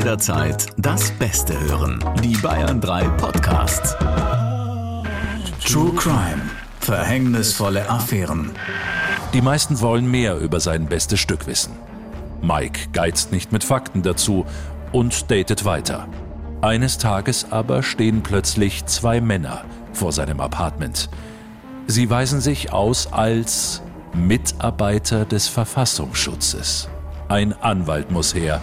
jederzeit das Beste hören. Die Bayern 3 Podcasts. True Crime. Verhängnisvolle Affären. Die meisten wollen mehr über sein bestes Stück wissen. Mike geizt nicht mit Fakten dazu und datet weiter. Eines Tages aber stehen plötzlich zwei Männer vor seinem Apartment. Sie weisen sich aus als Mitarbeiter des Verfassungsschutzes. Ein Anwalt muss her.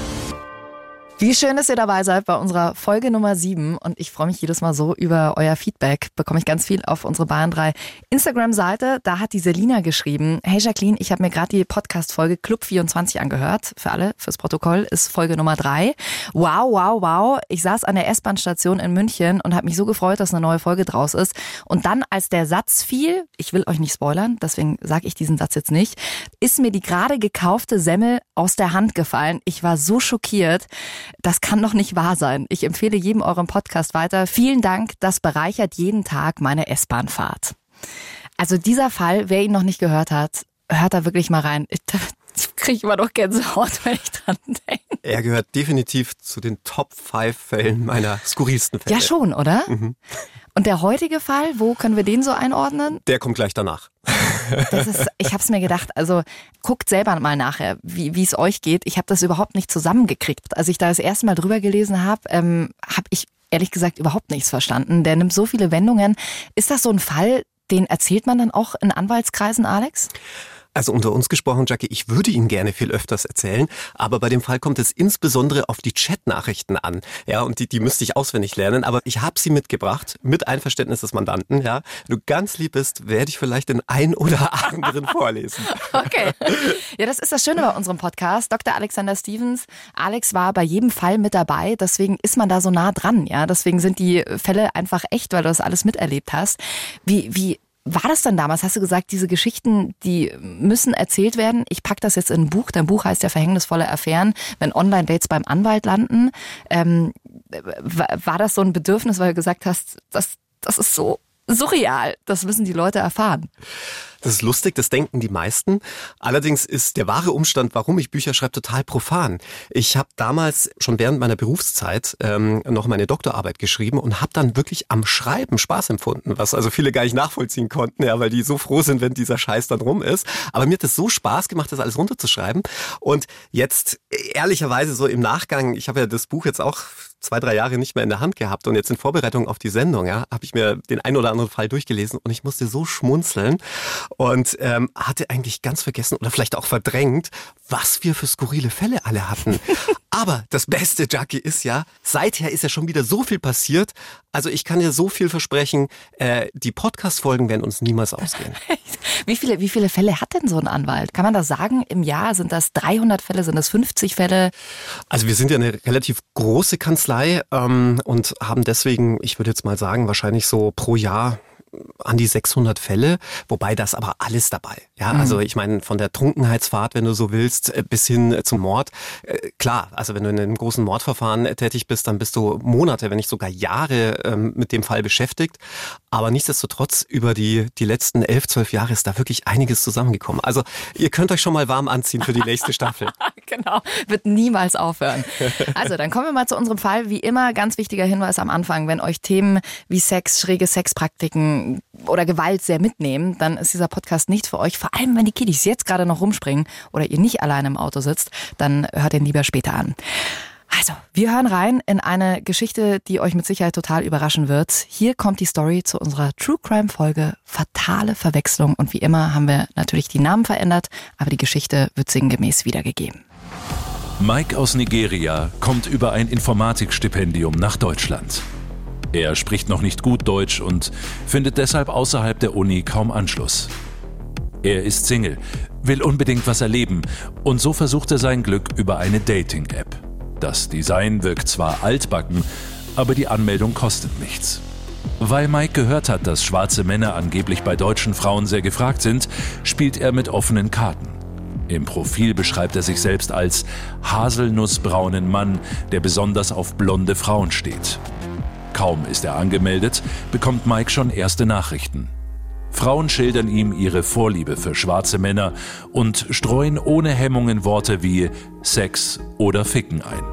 Wie schön, dass ihr dabei seid bei unserer Folge Nummer 7 und ich freue mich jedes Mal so über euer Feedback. Bekomme ich ganz viel auf unsere Bayern 3 Instagram-Seite. Da hat die Selina geschrieben, hey Jacqueline, ich habe mir gerade die Podcast-Folge Club 24 angehört. Für alle, fürs Protokoll, ist Folge Nummer 3. Wow, wow, wow. Ich saß an der S-Bahn-Station in München und habe mich so gefreut, dass eine neue Folge draus ist. Und dann, als der Satz fiel, ich will euch nicht spoilern, deswegen sage ich diesen Satz jetzt nicht, ist mir die gerade gekaufte Semmel aus der Hand gefallen. Ich war so schockiert. Das kann doch nicht wahr sein. Ich empfehle jedem euren Podcast weiter. Vielen Dank, das bereichert jeden Tag meine S-Bahn-Fahrt. Also dieser Fall, wer ihn noch nicht gehört hat, hört da wirklich mal rein. Ich kriege immer noch Gänsehaut, wenn ich dran denke. Er gehört definitiv zu den Top 5 Fällen meiner skurrilsten Fälle. Ja, schon, oder? Mhm. Und der heutige Fall, wo können wir den so einordnen? Der kommt gleich danach. Das ist, ich habe es mir gedacht, also guckt selber mal nachher, wie es euch geht. Ich habe das überhaupt nicht zusammengekriegt. Als ich da das erste Mal drüber gelesen habe, ähm, habe ich ehrlich gesagt überhaupt nichts verstanden. Der nimmt so viele Wendungen. Ist das so ein Fall, den erzählt man dann auch in Anwaltskreisen, Alex? Also unter uns gesprochen, Jackie, ich würde Ihnen gerne viel öfters erzählen, aber bei dem Fall kommt es insbesondere auf die Chatnachrichten an. Ja, und die, die müsste ich auswendig lernen, aber ich habe sie mitgebracht, mit Einverständnis des Mandanten. Ja, Wenn du ganz lieb bist, werde ich vielleicht den ein oder anderen vorlesen. Okay. Ja, das ist das Schöne bei unserem Podcast. Dr. Alexander Stevens. Alex war bei jedem Fall mit dabei, deswegen ist man da so nah dran. Ja, deswegen sind die Fälle einfach echt, weil du das alles miterlebt hast. Wie, wie war das dann damals? Hast du gesagt, diese Geschichten, die müssen erzählt werden? Ich packe das jetzt in ein Buch. Dein Buch heißt ja Verhängnisvolle Affären, wenn Online-Dates beim Anwalt landen. Ähm, war das so ein Bedürfnis, weil du gesagt hast, das, das ist so surreal. Das müssen die Leute erfahren. Das ist lustig, das denken die meisten. Allerdings ist der wahre Umstand, warum ich Bücher schreibe, total profan. Ich habe damals schon während meiner Berufszeit ähm, noch meine Doktorarbeit geschrieben und habe dann wirklich am Schreiben Spaß empfunden, was also viele gar nicht nachvollziehen konnten, ja, weil die so froh sind, wenn dieser Scheiß dann rum ist. Aber mir hat es so Spaß gemacht, das alles runterzuschreiben. Und jetzt ehrlicherweise so im Nachgang, ich habe ja das Buch jetzt auch zwei, drei Jahre nicht mehr in der Hand gehabt und jetzt in Vorbereitung auf die Sendung, ja, habe ich mir den ein oder anderen Fall durchgelesen und ich musste so schmunzeln und ähm, hatte eigentlich ganz vergessen oder vielleicht auch verdrängt, was wir für skurrile Fälle alle hatten. Aber das beste, Jackie, ist ja, seither ist ja schon wieder so viel passiert. Also ich kann dir so viel versprechen, äh, die Podcast-Folgen werden uns niemals ausgehen. wie, viele, wie viele Fälle hat denn so ein Anwalt? Kann man das sagen? Im Jahr sind das 300 Fälle, sind das 50 Fälle? Also wir sind ja eine relativ große Kanzlei ähm, und haben deswegen, ich würde jetzt mal sagen, wahrscheinlich so pro Jahr an die 600 Fälle, wobei das aber alles dabei. Ja, mhm. also ich meine von der Trunkenheitsfahrt, wenn du so willst, äh, bis hin äh, zum Mord. Äh, klar, also wenn du in einem großen Mordverfahren tätig bist, dann bist du Monate, wenn nicht sogar Jahre ähm, mit dem Fall beschäftigt. Aber nichtsdestotrotz über die die letzten elf, zwölf Jahre ist da wirklich einiges zusammengekommen. Also ihr könnt euch schon mal warm anziehen für die nächste Staffel. genau, wird niemals aufhören. Also dann kommen wir mal zu unserem Fall. Wie immer ganz wichtiger Hinweis am Anfang, wenn euch Themen wie Sex, schräge Sexpraktiken oder Gewalt sehr mitnehmen, dann ist dieser Podcast nicht für euch. Vor allem, wenn die Kiddies jetzt gerade noch rumspringen oder ihr nicht alleine im Auto sitzt, dann hört ihn lieber später an. Also, wir hören rein in eine Geschichte, die euch mit Sicherheit total überraschen wird. Hier kommt die Story zu unserer True Crime Folge Fatale Verwechslung. Und wie immer haben wir natürlich die Namen verändert, aber die Geschichte wird sinngemäß wiedergegeben. Mike aus Nigeria kommt über ein Informatikstipendium nach Deutschland. Er spricht noch nicht gut Deutsch und findet deshalb außerhalb der Uni kaum Anschluss. Er ist Single, will unbedingt was erleben und so versucht er sein Glück über eine Dating-App. Das Design wirkt zwar altbacken, aber die Anmeldung kostet nichts. Weil Mike gehört hat, dass schwarze Männer angeblich bei deutschen Frauen sehr gefragt sind, spielt er mit offenen Karten. Im Profil beschreibt er sich selbst als haselnussbraunen Mann, der besonders auf blonde Frauen steht. Kaum ist er angemeldet, bekommt Mike schon erste Nachrichten. Frauen schildern ihm ihre Vorliebe für schwarze Männer und streuen ohne Hemmungen Worte wie Sex oder Ficken ein.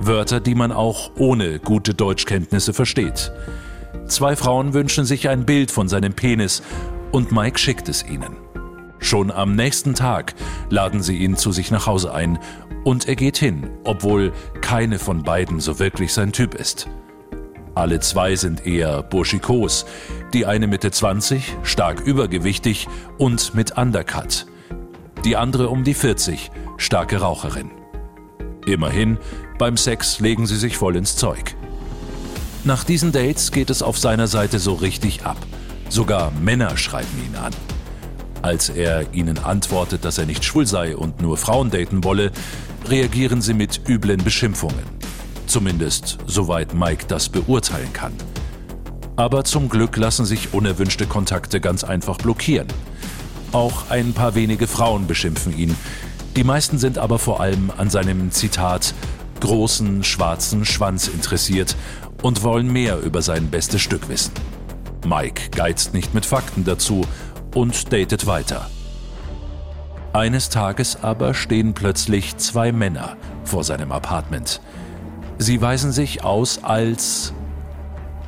Wörter, die man auch ohne gute Deutschkenntnisse versteht. Zwei Frauen wünschen sich ein Bild von seinem Penis und Mike schickt es ihnen. Schon am nächsten Tag laden sie ihn zu sich nach Hause ein und er geht hin, obwohl keine von beiden so wirklich sein Typ ist. Alle zwei sind eher burschikos, die eine Mitte 20, stark übergewichtig und mit Undercut. Die andere um die 40, starke Raucherin. Immerhin, beim Sex legen sie sich voll ins Zeug. Nach diesen Dates geht es auf seiner Seite so richtig ab. Sogar Männer schreiben ihn an. Als er ihnen antwortet, dass er nicht schwul sei und nur Frauen daten wolle, reagieren sie mit üblen Beschimpfungen. Zumindest soweit Mike das beurteilen kann. Aber zum Glück lassen sich unerwünschte Kontakte ganz einfach blockieren. Auch ein paar wenige Frauen beschimpfen ihn. Die meisten sind aber vor allem an seinem Zitat großen schwarzen Schwanz interessiert und wollen mehr über sein bestes Stück wissen. Mike geizt nicht mit Fakten dazu und datet weiter. Eines Tages aber stehen plötzlich zwei Männer vor seinem Apartment. Sie weisen sich aus als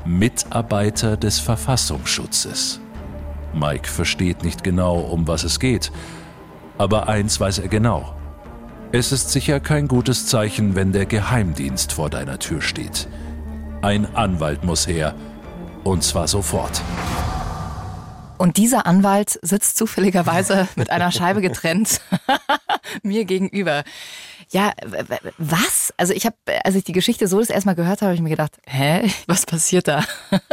Mitarbeiter des Verfassungsschutzes. Mike versteht nicht genau, um was es geht, aber eins weiß er genau. Es ist sicher kein gutes Zeichen, wenn der Geheimdienst vor deiner Tür steht. Ein Anwalt muss her, und zwar sofort. Und dieser Anwalt sitzt zufälligerweise mit einer Scheibe getrennt mir gegenüber. Ja, was? Also ich habe, als ich die Geschichte so das erstmal gehört habe, habe ich mir gedacht, hä, was passiert da?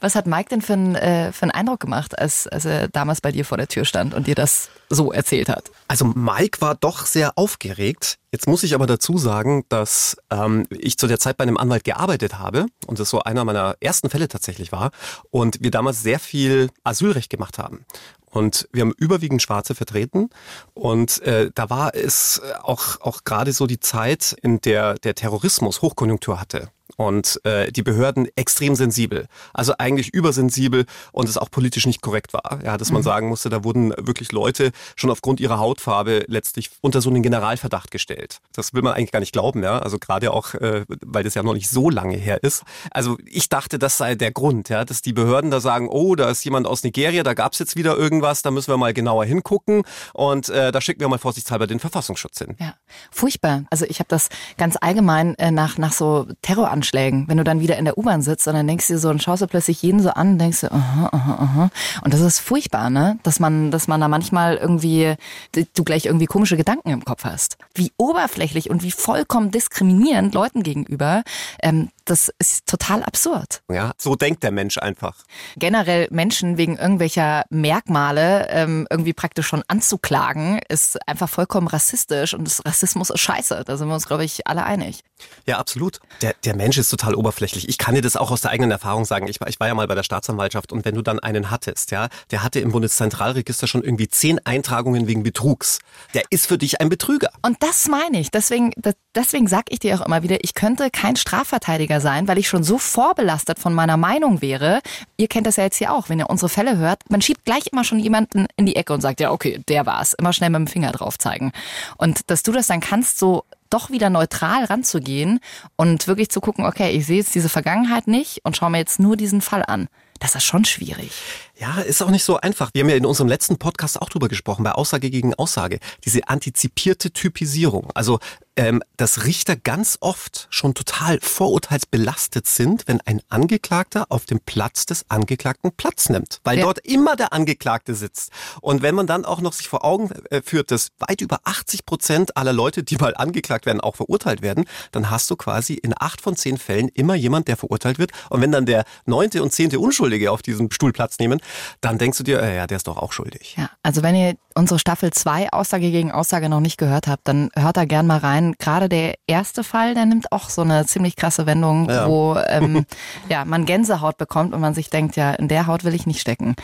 was hat Mike denn für, ein, äh, für einen Eindruck gemacht, als, als er damals bei dir vor der Tür stand und dir das so erzählt hat? Also Mike war doch sehr aufgeregt. Jetzt muss ich aber dazu sagen, dass ähm, ich zu der Zeit bei einem Anwalt gearbeitet habe und das so einer meiner ersten Fälle tatsächlich war und wir damals sehr viel Asylrecht gemacht haben. Und wir haben überwiegend Schwarze vertreten. Und äh, da war es auch, auch gerade so die Zeit, in der der Terrorismus Hochkonjunktur hatte und äh, die Behörden extrem sensibel, also eigentlich übersensibel und es auch politisch nicht korrekt war. Ja, dass man mhm. sagen musste, da wurden wirklich Leute schon aufgrund ihrer Hautfarbe letztlich unter so einen Generalverdacht gestellt. Das will man eigentlich gar nicht glauben, ja. Also gerade auch, äh, weil das ja noch nicht so lange her ist. Also ich dachte, das sei der Grund, ja, dass die Behörden da sagen, oh, da ist jemand aus Nigeria, da gab's jetzt wieder irgendwas, da müssen wir mal genauer hingucken und äh, da schicken wir mal vorsichtshalber den Verfassungsschutz hin. Ja, furchtbar. Also ich habe das ganz allgemein äh, nach nach so Terroranschlägen Anschlägen, wenn du dann wieder in der U-Bahn sitzt und dann denkst du dir so und schaust du plötzlich jeden so an und denkst du, aha, aha, aha. Und das ist furchtbar, ne? Dass man, dass man da manchmal irgendwie, du gleich irgendwie komische Gedanken im Kopf hast. Wie oberflächlich und wie vollkommen diskriminierend Leuten gegenüber, ähm, das ist total absurd. Ja, so denkt der Mensch einfach. Generell Menschen wegen irgendwelcher Merkmale ähm, irgendwie praktisch schon anzuklagen, ist einfach vollkommen rassistisch und das Rassismus ist scheiße. Da sind wir uns, glaube ich, alle einig. Ja, absolut. Der, der Mensch ist total oberflächlich. Ich kann dir das auch aus der eigenen Erfahrung sagen. Ich war, ich war ja mal bei der Staatsanwaltschaft und wenn du dann einen hattest, ja, der hatte im Bundeszentralregister schon irgendwie zehn Eintragungen wegen Betrugs. Der ist für dich ein Betrüger. Und das meine ich. Deswegen, deswegen sag ich dir auch immer wieder, ich könnte kein Strafverteidiger sein, weil ich schon so vorbelastet von meiner Meinung wäre. Ihr kennt das ja jetzt hier auch, wenn ihr unsere Fälle hört. Man schiebt gleich immer schon jemanden in die Ecke und sagt, ja, okay, der war's. Immer schnell mit dem Finger drauf zeigen. Und dass du das dann kannst, so doch wieder neutral ranzugehen und wirklich zu gucken, okay, ich sehe jetzt diese Vergangenheit nicht und schaue mir jetzt nur diesen Fall an. Das ist schon schwierig. Ja, ist auch nicht so einfach. Wir haben ja in unserem letzten Podcast auch drüber gesprochen, bei Aussage gegen Aussage. Diese antizipierte Typisierung. Also, ähm, dass Richter ganz oft schon total vorurteilsbelastet sind, wenn ein Angeklagter auf dem Platz des Angeklagten Platz nimmt. Weil ja. dort immer der Angeklagte sitzt. Und wenn man dann auch noch sich vor Augen äh, führt, dass weit über 80 Prozent aller Leute, die mal angeklagt werden, auch verurteilt werden, dann hast du quasi in acht von zehn Fällen immer jemand, der verurteilt wird. Und wenn dann der neunte und zehnte Unschuldige auf diesem Stuhl Platz nehmen, dann denkst du dir, äh, ja, der ist doch auch schuldig. Ja, also wenn ihr unsere Staffel 2 Aussage gegen Aussage noch nicht gehört habt, dann hört da gern mal rein. Gerade der erste Fall, der nimmt auch so eine ziemlich krasse Wendung, ja. wo ähm, ja, man Gänsehaut bekommt und man sich denkt, ja, in der Haut will ich nicht stecken.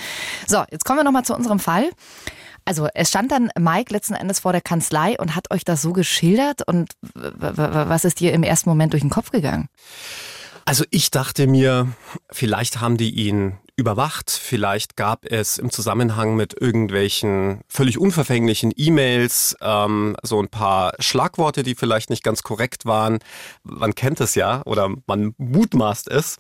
So, jetzt kommen wir nochmal zu unserem Fall. Also es stand dann Mike letzten Endes vor der Kanzlei und hat euch das so geschildert und was ist dir im ersten Moment durch den Kopf gegangen? Also ich dachte mir, vielleicht haben die ihn überwacht. Vielleicht gab es im Zusammenhang mit irgendwelchen völlig unverfänglichen E-Mails ähm, so ein paar Schlagworte, die vielleicht nicht ganz korrekt waren. Man kennt es ja oder man mutmaßt es.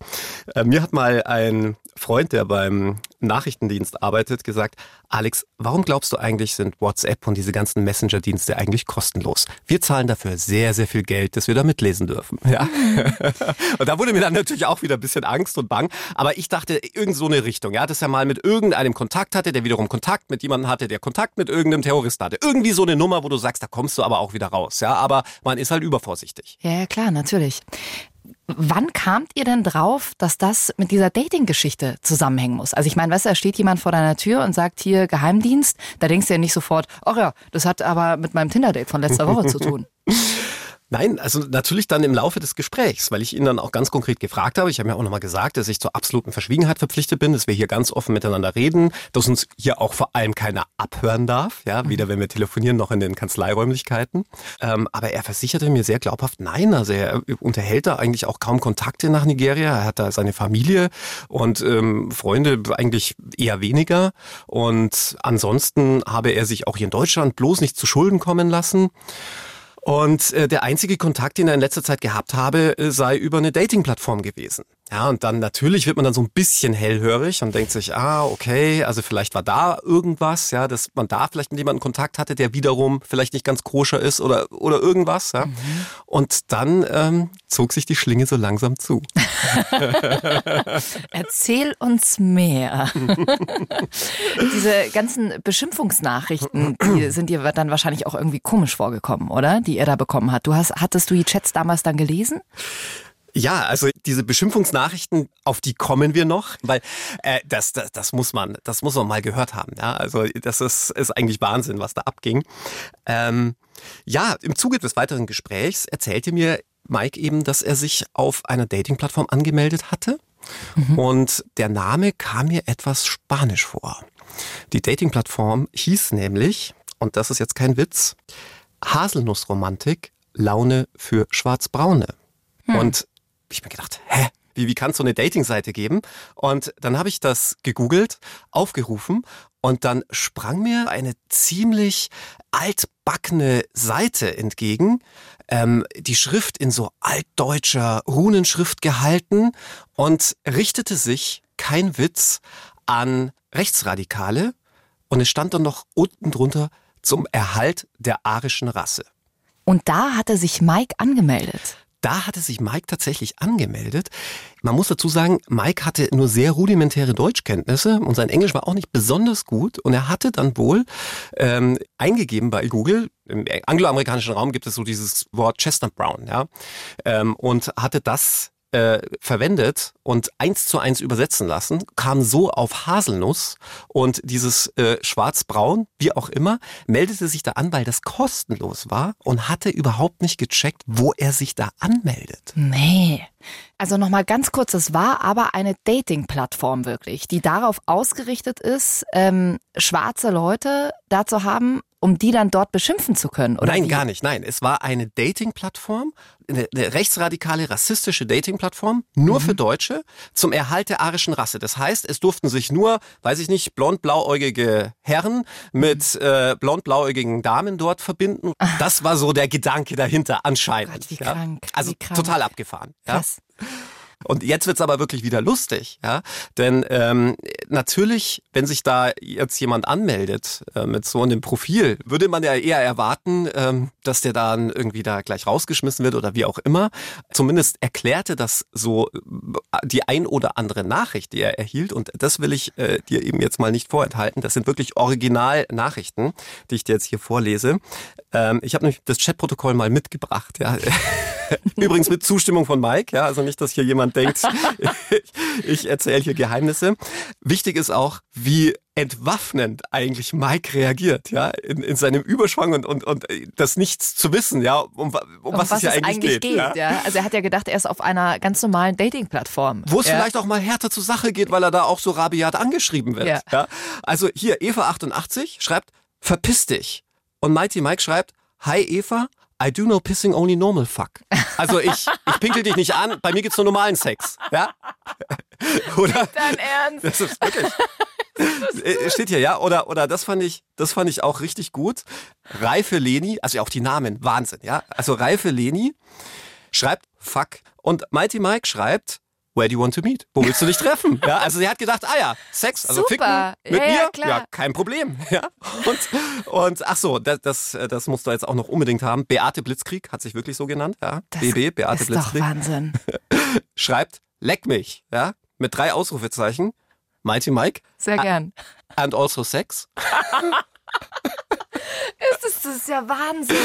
Äh, mir hat mal ein Freund, der beim Nachrichtendienst arbeitet, gesagt, Alex, warum glaubst du eigentlich, sind WhatsApp und diese ganzen Messenger-Dienste eigentlich kostenlos? Wir zahlen dafür sehr, sehr viel Geld, dass wir da mitlesen dürfen. Ja? und da wurde mir dann natürlich auch wieder ein bisschen Angst und Bang. Aber ich dachte, irgend so eine Richtung, ja, dass er mal mit irgendeinem Kontakt hatte, der wiederum Kontakt mit jemandem hatte, der Kontakt mit irgendeinem Terroristen hatte. Irgendwie so eine Nummer, wo du sagst, da kommst du aber auch wieder raus. Ja, aber man ist halt übervorsichtig. Ja, ja klar, natürlich. Wann kamt ihr denn drauf, dass das mit dieser Dating-Geschichte zusammenhängen muss? Also ich meine, weißt du, da steht jemand vor deiner Tür und sagt hier Geheimdienst, da denkst du ja nicht sofort, ach ja, das hat aber mit meinem Tinder-Date von letzter Woche zu tun. Nein, also natürlich dann im Laufe des Gesprächs, weil ich ihn dann auch ganz konkret gefragt habe. Ich habe ja auch nochmal gesagt, dass ich zur absoluten Verschwiegenheit verpflichtet bin, dass wir hier ganz offen miteinander reden, dass uns hier auch vor allem keiner abhören darf, ja, weder wenn wir telefonieren noch in den Kanzleiräumlichkeiten. Ähm, aber er versicherte mir sehr glaubhaft, nein, also er unterhält da eigentlich auch kaum Kontakte nach Nigeria. Er hat da seine Familie und ähm, Freunde eigentlich eher weniger. Und ansonsten habe er sich auch hier in Deutschland bloß nicht zu Schulden kommen lassen. Und äh, der einzige Kontakt, den er in letzter Zeit gehabt habe, äh, sei über eine Dating-Plattform gewesen. Ja, und dann natürlich wird man dann so ein bisschen hellhörig und denkt sich, ah, okay, also vielleicht war da irgendwas, ja, dass man da vielleicht mit jemandem Kontakt hatte, der wiederum vielleicht nicht ganz koscher ist oder, oder irgendwas, ja. Mhm. Und dann ähm, zog sich die Schlinge so langsam zu. Erzähl uns mehr. Diese ganzen Beschimpfungsnachrichten, die sind dir dann wahrscheinlich auch irgendwie komisch vorgekommen, oder? Die er da bekommen hat. Du hast, hattest du die Chats damals dann gelesen? Ja, also diese Beschimpfungsnachrichten, auf die kommen wir noch, weil äh, das, das, das muss man, das muss man mal gehört haben. Ja, also das ist, ist eigentlich Wahnsinn, was da abging. Ähm, ja, im Zuge des weiteren Gesprächs erzählte mir Mike eben, dass er sich auf einer Dating-Plattform angemeldet hatte. Mhm. Und der Name kam mir etwas spanisch vor. Die Dating-Plattform hieß nämlich, und das ist jetzt kein Witz, Haselnussromantik, Laune für Schwarzbraune. Hm. Und ich mir gedacht, hä? Wie, wie kann es so eine Dating-Seite geben? Und dann habe ich das gegoogelt, aufgerufen und dann sprang mir eine ziemlich altbackene Seite entgegen, ähm, die Schrift in so altdeutscher Runenschrift gehalten und richtete sich, kein Witz, an Rechtsradikale und es stand dann noch unten drunter zum Erhalt der arischen Rasse. Und da hatte sich Mike angemeldet. Da hatte sich Mike tatsächlich angemeldet. Man muss dazu sagen, Mike hatte nur sehr rudimentäre Deutschkenntnisse und sein Englisch war auch nicht besonders gut. Und er hatte dann wohl ähm, eingegeben bei Google, im angloamerikanischen Raum gibt es so dieses Wort Chestnut Brown, ja, ähm, und hatte das äh, verwendet und eins zu eins übersetzen lassen, kam so auf Haselnuss und dieses äh, Schwarzbraun, wie auch immer, meldete sich da an, weil das kostenlos war und hatte überhaupt nicht gecheckt, wo er sich da anmeldet. Nee. Also nochmal ganz kurz, es war aber eine Dating-Plattform wirklich, die darauf ausgerichtet ist, ähm, schwarze Leute da zu haben, um die dann dort beschimpfen zu können, oder? Nein, wie? gar nicht. Nein, es war eine Dating-Plattform, eine, eine, rechtsradikale, rassistische Dating-Plattform, nur mhm. für Deutsche, zum Erhalt der arischen Rasse. Das heißt, es durften sich nur, weiß ich nicht, blond-blauäugige Herren mit mhm. äh, blond-blauäugigen Damen dort verbinden. Ach. Das war so der Gedanke dahinter, anscheinend. Gott, wie ja. krank, also krank. total abgefahren. Krass. Und jetzt wird's aber wirklich wieder lustig, ja. Denn ähm, natürlich, wenn sich da jetzt jemand anmeldet äh, mit so einem Profil, würde man ja eher erwarten, ähm, dass der dann irgendwie da gleich rausgeschmissen wird oder wie auch immer. Zumindest erklärte das so äh, die ein oder andere Nachricht, die er erhielt. Und das will ich äh, dir eben jetzt mal nicht vorenthalten. Das sind wirklich Original-Nachrichten, die ich dir jetzt hier vorlese. Ähm, ich habe nämlich das Chatprotokoll mal mitgebracht, ja. Übrigens mit Zustimmung von Mike, ja, also nicht, dass hier jemand denkt, ich, ich erzähle hier Geheimnisse. Wichtig ist auch, wie entwaffnend eigentlich Mike reagiert, ja, in, in seinem Überschwang und, und, und das Nichts zu wissen, ja, um, um, um was, was, es ja eigentlich, eigentlich geht. geht ja? ja? Also er hat ja gedacht, er ist auf einer ganz normalen Dating-Plattform. Wo es ja. vielleicht auch mal härter zur Sache geht, weil er da auch so rabiat angeschrieben wird. Ja. ja? Also hier, Eva88 schreibt, verpiss dich. Und Mighty Mike schreibt, Hi Eva, I do no pissing only normal fuck. Also ich, ich pinkel dich nicht an, bei mir gibt's nur normalen Sex. Ja? Oder? Dein Ernst? Das ist wirklich. Äh, Steht hier, ja? Oder, oder das fand ich, das fand ich auch richtig gut. Reife Leni, also auch die Namen, Wahnsinn, ja? Also Reife Leni schreibt fuck und Mighty Mike schreibt Where do you want to meet? Wo willst du dich treffen? Ja, also sie hat gedacht, ah ja, Sex, also Super. ficken mit Ja, ja, mir, klar. ja, kein Problem. Ja. Und, und ach so, das, das, das musst du jetzt auch noch unbedingt haben. Beate Blitzkrieg hat sich wirklich so genannt, ja. Das BB, Beate ist doch Blitzkrieg Wahnsinn. schreibt, leck mich, ja, mit drei Ausrufezeichen. Mighty Mike Sehr gern. and also Sex. Das ist, das ist ja Wahnsinn.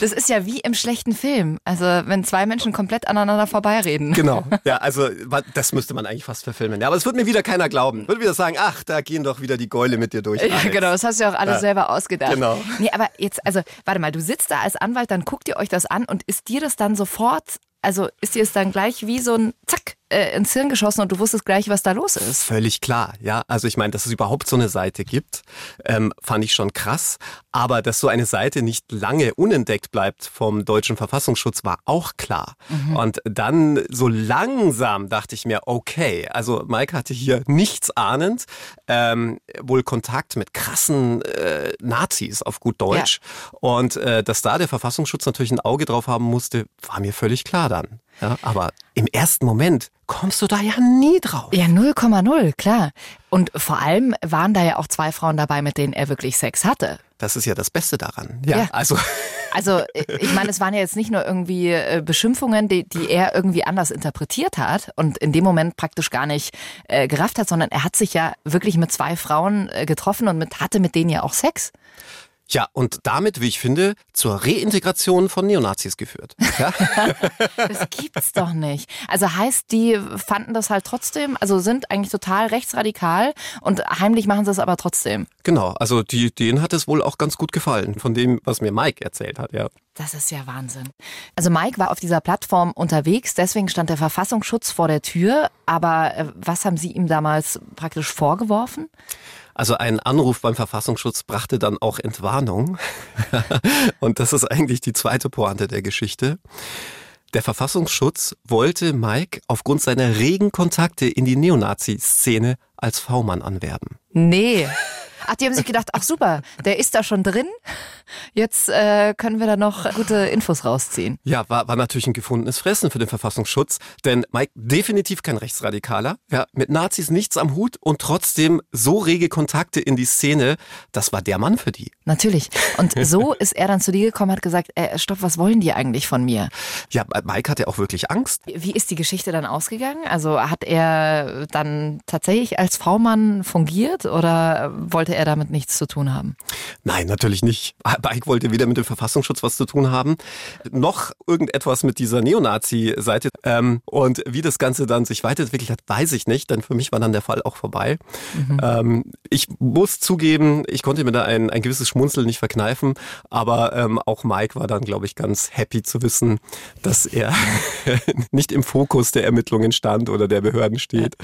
Das ist ja wie im schlechten Film. Also wenn zwei Menschen komplett aneinander vorbeireden. Genau. Ja, also das müsste man eigentlich fast verfilmen. Ja, aber es wird mir wieder keiner glauben. Wird wieder sagen, ach, da gehen doch wieder die Gäule mit dir durch. Ja, Alex. genau, das hast du ja auch alles Ja. selber ausgedacht. Genau. Nee, aber jetzt, also, warte mal, du sitzt da als Anwalt, dann guckt ihr euch das an und ist dir das dann sofort, also ist dir es dann gleich wie so ein Zack äh, ins Hirn geschossen und du wusstest gleich, was da los ist? Völlig klar, ja. Also ich meine, dass es überhaupt so eine Seite gibt, ähm, fand ich schon krass. Aber dass so eine Seite nicht lange unentdeckt bleibt vom deutschen Verfassungsschutz, war auch klar. Und dann so langsam dachte ich mir, okay, also Mike hatte hier nichts ahnend, ähm, wohl Kontakt mit krassen äh, Nazis auf gut Deutsch. Und äh, dass da der Verfassungsschutz natürlich ein Auge drauf haben musste, war mir völlig klar dann. Ja, aber im ersten Moment kommst du da ja nie drauf. Ja, 0,0, klar. Und vor allem waren da ja auch zwei Frauen dabei, mit denen er wirklich Sex hatte. Das ist ja das Beste daran. Ja, Ja. also Also, ich meine, es waren ja jetzt nicht nur irgendwie äh, Beschimpfungen, die, die er irgendwie anders interpretiert hat und in dem Moment praktisch gar nicht äh, gerafft hat, sondern er hat sich ja wirklich mit zwei Frauen äh, getroffen und mit, hatte mit denen ja auch Sex. Ja, und damit, wie ich finde, zur Reintegration von Neonazis geführt. Ja? Das gibt's doch nicht. Also heißt, die fanden das halt trotzdem, also sind eigentlich total rechtsradikal und heimlich machen sie es aber trotzdem. genau, also die, denen hat es wohl auch ganz gut gefallen, von dem, was mir Mike erzählt hat, ja. Das ist ja Wahnsinn. Also Mike war auf dieser Plattform unterwegs, deswegen stand der Verfassungsschutz vor der Tür. Aber äh, was haben Sie ihm damals praktisch vorgeworfen? Also ein Anruf beim Verfassungsschutz brachte dann auch Entwarnung. und das ist eigentlich die zweite Pointe der Geschichte. Der Verfassungsschutz wollte Mike aufgrund seiner regen Kontakte in die Neonazi-Szene als V-Mann anwerben. Nee. Ach, die haben sich gedacht, ach super, der ist da schon drin. Jetzt äh, können wir da noch gute Infos rausziehen. Ja, war, war natürlich ein gefundenes Fressen für den Verfassungsschutz, denn Mike definitiv kein Rechtsradikaler, ja, mit Nazis nichts am Hut und trotzdem so rege Kontakte in die Szene, das war der Mann für die. Natürlich. Und so ist er dann zu dir gekommen, hat gesagt, äh, stopp, was wollen die eigentlich von mir? Ja, Mike hatte auch wirklich Angst. Wie ist die Geschichte dann ausgegangen? Also hat er dann tatsächlich als V-Mann fungiert oder wollte er damit nichts zu tun haben? Nein, natürlich nicht. Mike wollte weder mit dem Verfassungsschutz was zu tun haben, noch irgendetwas mit dieser Neonazi-Seite. Ähm, und wie das Ganze dann sich weiterentwickelt hat, weiß ich nicht, denn für mich war dann der Fall auch vorbei. Ähm, ich muss zugeben, ich konnte mir da ein, ein gewisses Schmunzeln nicht verkneifen, aber ähm, auch Mike war dann, glaube ich, ganz happy zu wissen, dass er nicht im Fokus der Ermittlungen stand oder der Behörden steht.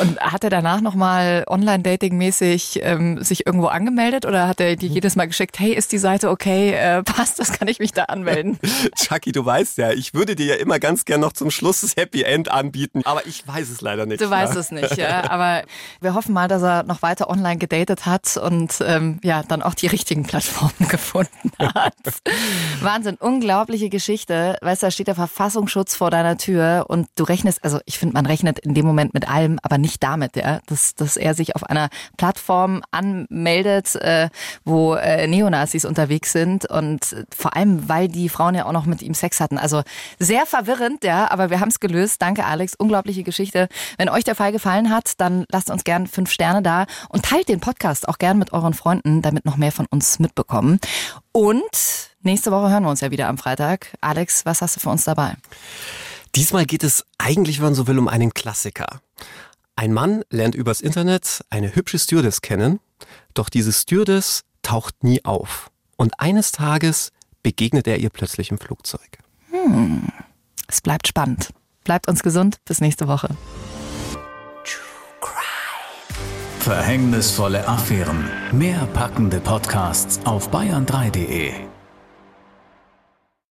Und hat er danach nochmal Online-Dating-mäßig ähm, sich irgendwo angemeldet oder hat er dir jedes Mal geschickt, hey, ist die Seite okay, äh, passt, das kann ich mich da anmelden? Chucky, du weißt ja, ich würde dir ja immer ganz gern noch zum Schluss das Happy End anbieten, aber ich weiß es leider nicht. Du weißt ja. es nicht, ja. Aber wir hoffen mal, dass er noch weiter online gedatet hat und ähm, ja, dann auch die richtigen Plattformen gefunden hat. Wahnsinn, unglaubliche Geschichte. Weißt du, da steht der Verfassungsschutz vor deiner Tür und du rechnest, also ich finde, man rechnet in dem Moment mit allem, aber nicht damit, ja, dass, dass er sich auf einer Plattform anmeldet, äh, wo äh, Neonazis unterwegs sind und vor allem, weil die Frauen ja auch noch mit ihm Sex hatten. Also sehr verwirrend, ja, aber wir haben es gelöst. Danke, Alex. Unglaubliche Geschichte. Wenn euch der Fall gefallen hat, dann lasst uns gern fünf Sterne da und teilt den Podcast auch gern mit euren Freunden, damit noch mehr von uns mitbekommen. Und nächste Woche hören wir uns ja wieder am Freitag. Alex, was hast du für uns dabei? Diesmal geht es eigentlich, wenn man so will, um einen Klassiker. Ein Mann lernt übers Internet eine hübsche Stewardess kennen, doch diese Stewardess taucht nie auf. Und eines Tages begegnet er ihr plötzlich im Flugzeug. Es bleibt spannend. Bleibt uns gesund. Bis nächste Woche. Verhängnisvolle Affären. Mehr packende Podcasts auf bayern3.de.